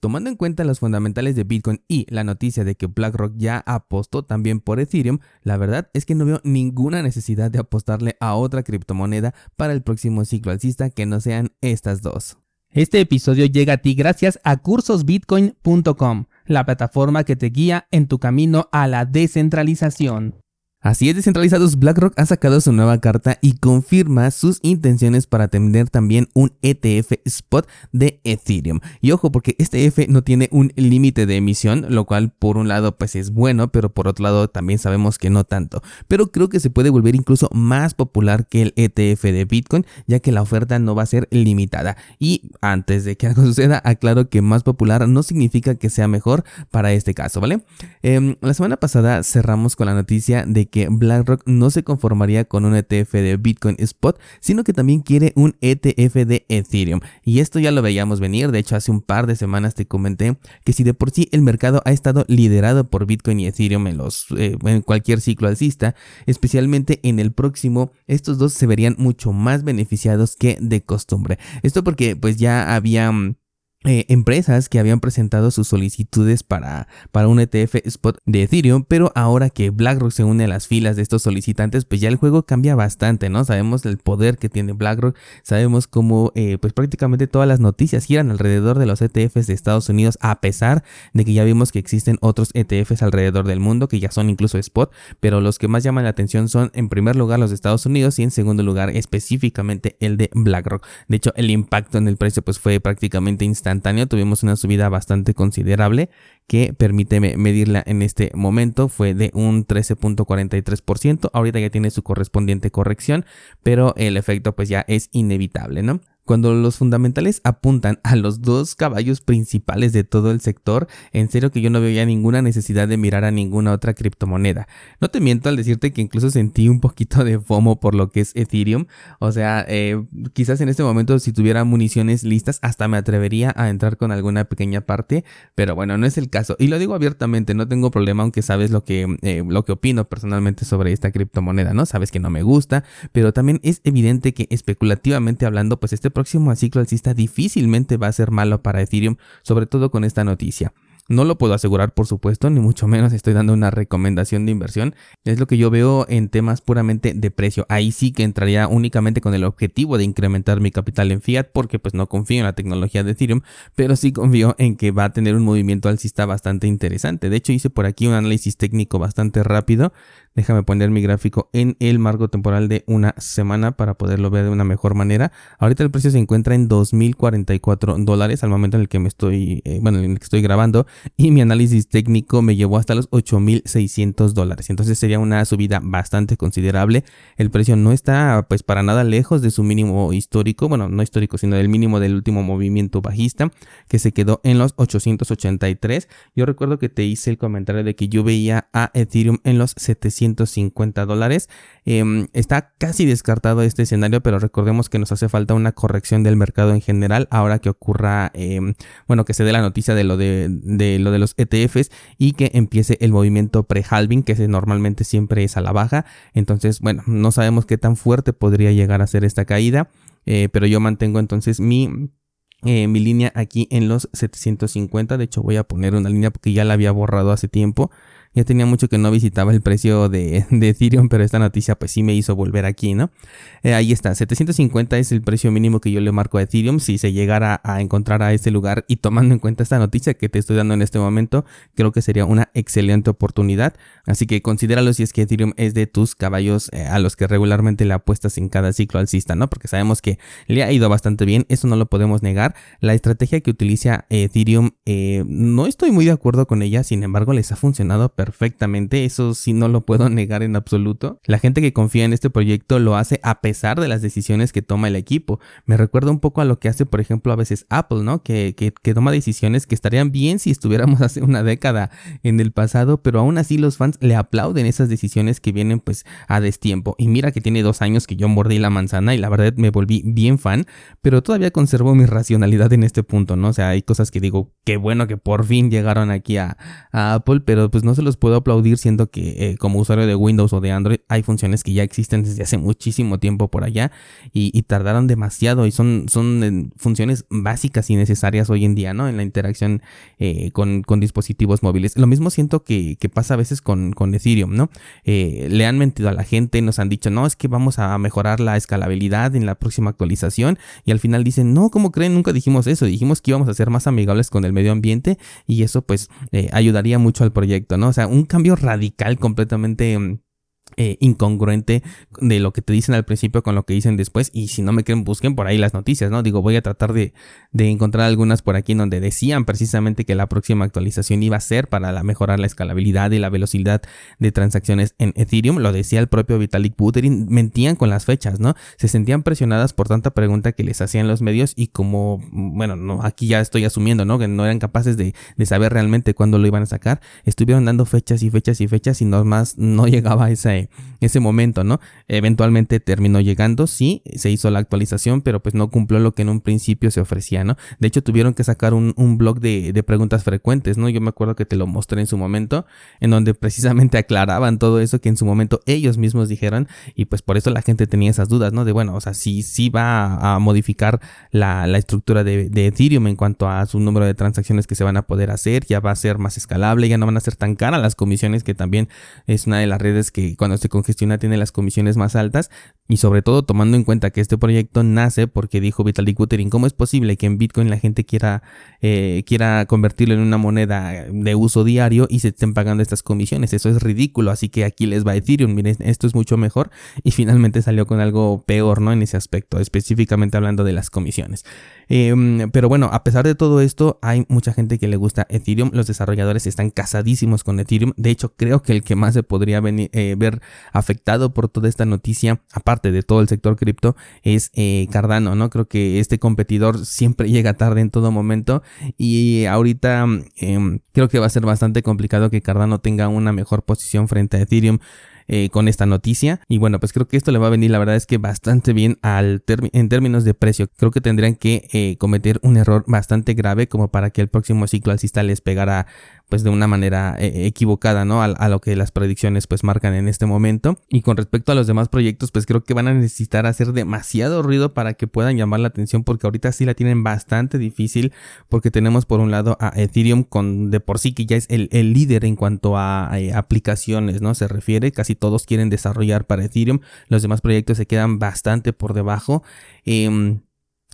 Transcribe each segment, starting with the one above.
Tomando en cuenta los fundamentales de Bitcoin y la noticia de que BlackRock ya apostó también por Ethereum, la verdad es que no veo ninguna necesidad de apostarle a otra criptomoneda para el próximo ciclo alcista que no sean estas dos. Este episodio llega a ti gracias a cursosbitcoin.com, la plataforma que te guía en tu camino a la descentralización. Así es, descentralizados, BlackRock ha sacado su nueva carta y confirma sus intenciones para tener también un ETF spot de Ethereum. Y ojo, porque este ETF no tiene un límite de emisión, lo cual por un lado pues es bueno, pero por otro lado también sabemos que no tanto. Pero creo que se puede volver incluso más popular que el ETF de Bitcoin, ya que la oferta no va a ser limitada. Y antes de que algo suceda, aclaro que más popular no significa que sea mejor para este caso, ¿vale? Em, la semana pasada cerramos con la noticia de que BlackRock no se conformaría con un ETF de Bitcoin Spot, sino que también quiere un ETF de Ethereum. Y esto ya lo veíamos venir, de hecho hace un par de semanas te comenté que si de por sí el mercado ha estado liderado por Bitcoin y Ethereum en, eh, cualquier ciclo alcista, especialmente en el próximo, estos dos se verían mucho más beneficiados que de costumbre. Esto porque pues ya había eh, empresas que habían presentado sus solicitudes para, para un ETF spot de Ethereum, pero ahora que BlackRock se une a las filas de estos solicitantes, pues ya el juego cambia bastante, ¿no? Sabemos el poder que tiene BlackRock, sabemos cómo eh, pues prácticamente todas las noticias giran alrededor de los ETFs de Estados Unidos, a pesar de que ya vimos que existen otros ETFs alrededor del mundo que ya son incluso spot, pero los que más llaman la atención son en primer lugar los de Estados Unidos y en segundo lugar específicamente el de BlackRock. De hecho, el impacto en el precio pues fue prácticamente instantáneo tuvimos una subida bastante considerable que permite medirla en este momento fue de un 13.43%, ahorita ya tiene su correspondiente corrección, pero el efecto pues ya es inevitable, ¿no? Cuando los fundamentales apuntan a los dos caballos principales de todo el sector, en serio que yo no veo ya ninguna necesidad de mirar a ninguna otra criptomoneda. No te miento al decirte que incluso sentí un poquito de FOMO por lo que es Ethereum. O sea, eh, quizás en este momento si tuviera municiones listas hasta me atrevería a entrar con alguna pequeña parte, pero bueno, no es el caso. Y lo digo abiertamente, no tengo problema aunque sabes lo que, eh, lo que opino personalmente sobre esta criptomoneda, ¿no? Sabes que no me gusta, pero también es evidente que especulativamente hablando, pues este próximo ciclo alcista difícilmente va a ser malo para Ethereum, sobre todo con esta noticia. No lo puedo asegurar, por supuesto, ni mucho menos estoy dando una recomendación de inversión. Es lo que yo veo en temas puramente de precio. Ahí sí que entraría únicamente con el objetivo de incrementar mi capital en fiat, porque pues no confío en la tecnología de Ethereum, pero sí confío en que va a tener un movimiento alcista bastante interesante. De hecho, hice por aquí un análisis técnico bastante rápido. Déjame poner mi gráfico en el marco temporal de una semana para poderlo ver de una mejor manera. Ahorita el precio se encuentra en 2.044 dólares al momento en el que me estoy, eh, bueno, en el que estoy grabando y mi análisis técnico me llevó hasta los 8.600 dólares. Entonces sería una subida bastante considerable. El precio no está pues para nada lejos de su mínimo histórico, bueno, no histórico, sino del mínimo del último movimiento bajista que se quedó en los 883. Yo recuerdo que te hice el comentario de que yo veía a Ethereum en los 750 dólares. Em, está casi descartado este escenario, pero recordemos que nos hace falta una corrección del mercado en general ahora que ocurra, em, bueno, que se dé la noticia de lo de lo de los ETFs y que empiece el movimiento pre-halving, que normalmente siempre es a la baja. Entonces, bueno, no sabemos qué tan fuerte podría llegar a ser esta caída, eh, pero yo mantengo entonces mi... Eh, mi línea aquí en los 750 de hecho voy a poner una línea porque ya la había borrado hace tiempo ya tenía mucho que no visitaba el precio de, Ethereum, pero esta noticia pues sí me hizo volver aquí, ¿no? Eh, ahí está, 750 es el precio mínimo que yo le marco a Ethereum. Si se llegara a encontrar a este lugar y tomando en cuenta esta noticia que te estoy dando en este momento, creo que sería una excelente oportunidad. Así que considéralo si es que Ethereum es de tus caballos eh, a los que regularmente le apuestas en cada ciclo alcista, ¿no? Porque sabemos que le ha ido bastante bien, eso no lo podemos negar. La estrategia que utiliza Ethereum, eh, no estoy muy de acuerdo con ella, sin embargo les ha funcionado perfectamente, eso sí no lo puedo negar en absoluto. La gente que confía en este proyecto lo hace a pesar de las decisiones que toma el equipo. Me recuerda un poco a lo que hace, por ejemplo, a veces Apple, ¿no? Que, que, toma decisiones que estarían bien si estuviéramos hace una década en el pasado, pero aún así los fans le aplauden esas decisiones que vienen pues a destiempo. Y mira que tiene dos años que yo mordí la manzana y la verdad me volví bien fan, pero todavía conservo mi racionalidad en este punto, ¿no? O sea, hay cosas que digo, qué bueno que por fin llegaron aquí a, a Apple, pero pues no se los puedo aplaudir siendo que como usuario de Windows o de Android hay funciones que ya existen desde hace muchísimo tiempo por allá y, tardaron demasiado y son, son funciones básicas y necesarias hoy en día, ¿no? En la interacción con, con, dispositivos móviles. Lo mismo siento que, pasa a veces con, con Ethereum, ¿no? le han mentido a la gente, nos han dicho, no, es que vamos a mejorar la escalabilidad en la próxima actualización y al final dicen, no, ¿cómo creen? Nunca dijimos eso, dijimos que íbamos a ser más amigables con el medio ambiente y eso pues eh, ayudaría mucho al proyecto, ¿no? Sea, un cambio radical completamente mm, eh, incongruente de lo que te dicen al principio con lo que dicen después. Y si no me creen, busquen por ahí las noticias, ¿no? Digo, voy a tratar de, de encontrar algunas por aquí en donde decían precisamente que la próxima actualización iba a ser para la, mejorar la escalabilidad y la velocidad de transacciones en Ethereum. Lo decía el propio Vitalik Buterin. Mentían con las fechas, ¿no? Se sentían presionadas por tanta pregunta que les hacían los medios y como, bueno, no, aquí ya estoy asumiendo, ¿no? Que no eran capaces de, de saber realmente cuándo lo iban a sacar. Estuvieron dando fechas y fechas y fechas y nomás no llegaba ese momento, ¿no? Eventualmente terminó llegando, sí, se hizo la actualización, pero pues no cumplió lo que en un principio se ofrecía, ¿no? De hecho, tuvieron que sacar un, blog de, de, preguntas frecuentes, ¿no? Yo me acuerdo que te lo mostré en su momento, en donde precisamente aclaraban todo eso que en su momento ellos mismos dijeron, y pues por eso la gente tenía esas dudas, ¿no? De bueno, o sea, si sí va a, modificar la, estructura de, de, Ethereum en cuanto a su número de transacciones que se van a poder hacer, ya va a ser más escalable, ya no van a ser tan caras las comisiones, que también es una de las redes que cuando se congestiona tiene las comisiones más altas y sobre todo tomando en cuenta que este proyecto nace porque dijo Vitalik Buterin, ¿cómo es posible que en Bitcoin la gente quiera, eh, quiera convertirlo en una moneda de uso diario y se estén pagando estas comisiones? Eso es ridículo, así que aquí les va Ethereum, miren, esto es mucho mejor y finalmente salió con algo peor, ¿no? En ese aspecto, específicamente hablando de las comisiones. Em, pero bueno, a pesar de todo esto, hay mucha gente que le gusta Ethereum. Los desarrolladores están casadísimos con Ethereum. De hecho, creo que el que más se podría eh, ver afectado por toda esta noticia, aparte de todo el sector cripto, es eh, Cardano, ¿no? Creo que este competidor siempre llega tarde en todo momento y ahorita em, creo que va a ser bastante complicado que Cardano tenga una mejor posición frente a Ethereum. Eh, con esta noticia. Y bueno, pues creo que esto le va a venir, la verdad es que bastante bien al en términos de precio. Creo que tendrían que eh, cometer un error bastante grave como para que el próximo ciclo alcista les pegara pues de una manera eh, equivocada, ¿no? A, lo que las predicciones pues marcan en este momento. Y con respecto a los demás proyectos, pues creo que van a necesitar hacer demasiado ruido para que puedan llamar la atención porque ahorita sí la tienen bastante difícil porque tenemos por un lado a Ethereum con de por sí que ya es el, líder en cuanto a, a, aplicaciones, ¿no? Se refiere, casi todos quieren desarrollar para Ethereum, los demás proyectos se quedan bastante por debajo. Eh,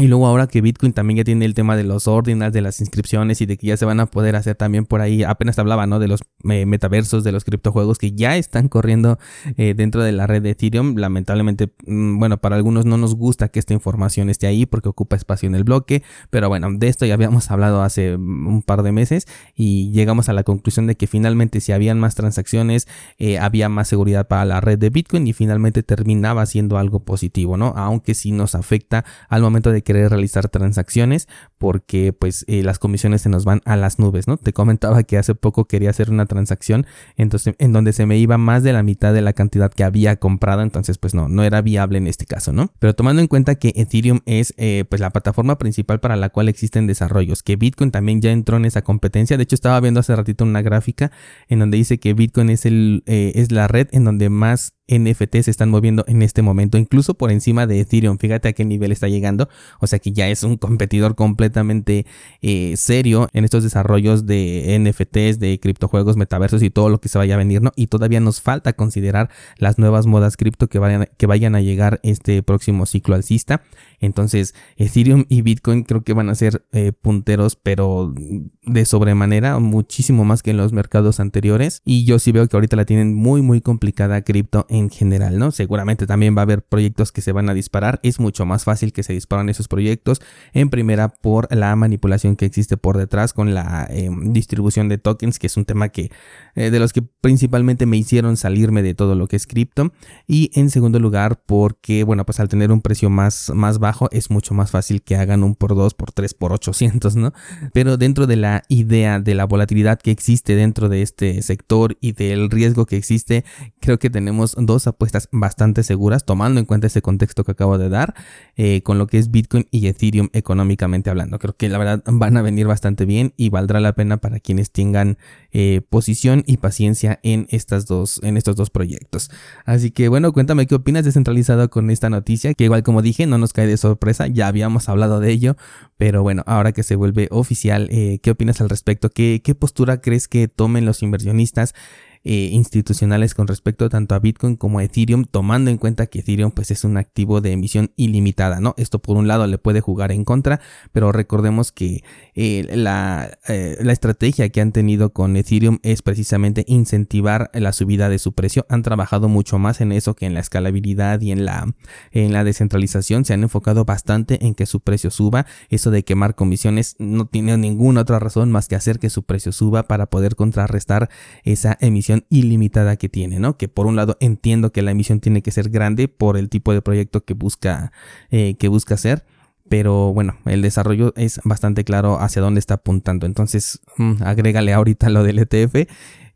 y luego ahora que Bitcoin también ya tiene el tema de los ordinals, de las inscripciones y de que ya se van a poder hacer también por ahí, apenas hablaba, ¿no? De los metaversos, de los criptojuegos que ya están corriendo eh, dentro de la red de Ethereum. Lamentablemente, mm, bueno, para algunos no nos gusta que esta información esté ahí porque ocupa espacio en el bloque, pero bueno, de esto ya habíamos hablado hace un par de meses y llegamos a la conclusión de que finalmente si habían más transacciones, eh, había más seguridad para la red de Bitcoin y finalmente terminaba siendo algo positivo, ¿no? Aunque sí nos afecta al momento de querer realizar transacciones porque pues eh, las comisiones se nos van a las nubes, ¿no? Te comentaba que hace poco quería hacer una transacción entonces, en donde se me iba más de la mitad de la cantidad que había comprado, entonces pues no, no era viable en este caso, ¿no? Pero tomando en cuenta que Ethereum es eh, pues la plataforma principal para la cual existen desarrollos, que Bitcoin también ya entró en esa competencia, de hecho estaba viendo hace ratito una gráfica en donde dice que Bitcoin es, el, eh, es la red en donde más NFT se están moviendo en este momento, incluso por encima de Ethereum. Fíjate a qué nivel está llegando. O sea que ya es un competidor completamente eh, serio en estos desarrollos de NFTs, de criptojuegos, metaversos y todo lo que se vaya a venir, ¿no? Y todavía nos falta considerar las nuevas modas cripto que vayan, que vayan a llegar este próximo ciclo alcista. Entonces, Ethereum y Bitcoin creo que van a ser eh, punteros, pero de sobremanera, muchísimo más que en los mercados anteriores. Y yo sí veo que ahorita la tienen muy, muy complicada cripto en general, ¿no? Seguramente también va a haber proyectos que se van a disparar. Es mucho más fácil que se disparan esos proyectos. En primera, la manipulación que existe por detrás con la em, distribución de tokens, que es un tema que eh, de los que principalmente me hicieron salirme de todo lo que es cripto. Y en segundo lugar, porque, bueno, pues al tener un precio más, más bajo, es mucho más fácil que hagan un por 2, por 3, por 800, ¿no? Pero dentro de la idea de la volatilidad que existe dentro de este sector y del riesgo que existe, creo que tenemos dos apuestas bastante seguras, tomando en cuenta ese contexto que acabo de dar, eh, con lo que es Bitcoin y Ethereum económicamente hablando. Pensando. Creo que la verdad van a venir bastante bien y valdrá la pena para quienes tengan eh, posición y paciencia en, estas dos, en estos dos proyectos. Así que bueno, cuéntame qué opinas descentralizado con esta noticia, que igual como dije, no nos cae de sorpresa, ya habíamos hablado de ello, pero bueno, ahora que se vuelve oficial, eh, ¿qué opinas al respecto? ¿Qué, ¿Qué postura crees que tomen los inversionistas? Eh, institucionales con respecto tanto a Bitcoin como a Ethereum, tomando en cuenta que Ethereum pues es un activo de emisión ilimitada, ¿no? Esto por un lado le puede jugar en contra, pero recordemos que eh, la, eh, la, estrategia que han tenido con Ethereum es precisamente incentivar la subida de su precio. Han trabajado mucho más en eso que en la escalabilidad y en la, en la descentralización. Se han enfocado bastante en que su precio suba. Eso de quemar comisiones no tiene ninguna otra razón más que hacer que su precio suba para poder contrarrestar esa emisión ilimitada que tiene, ¿no? Que por un lado entiendo que la emisión tiene que ser grande por el tipo de proyecto que busca, eh, que busca hacer. Pero bueno, el desarrollo es bastante claro hacia dónde está apuntando. Entonces, mm, agrégale ahorita lo del ETF.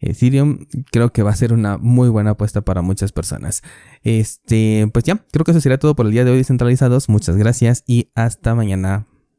Ethereum creo que va a ser una muy buena apuesta para muchas personas. Este, pues ya, creo que eso sería todo por el día de hoy descentralizados. Muchas gracias y hasta mañana.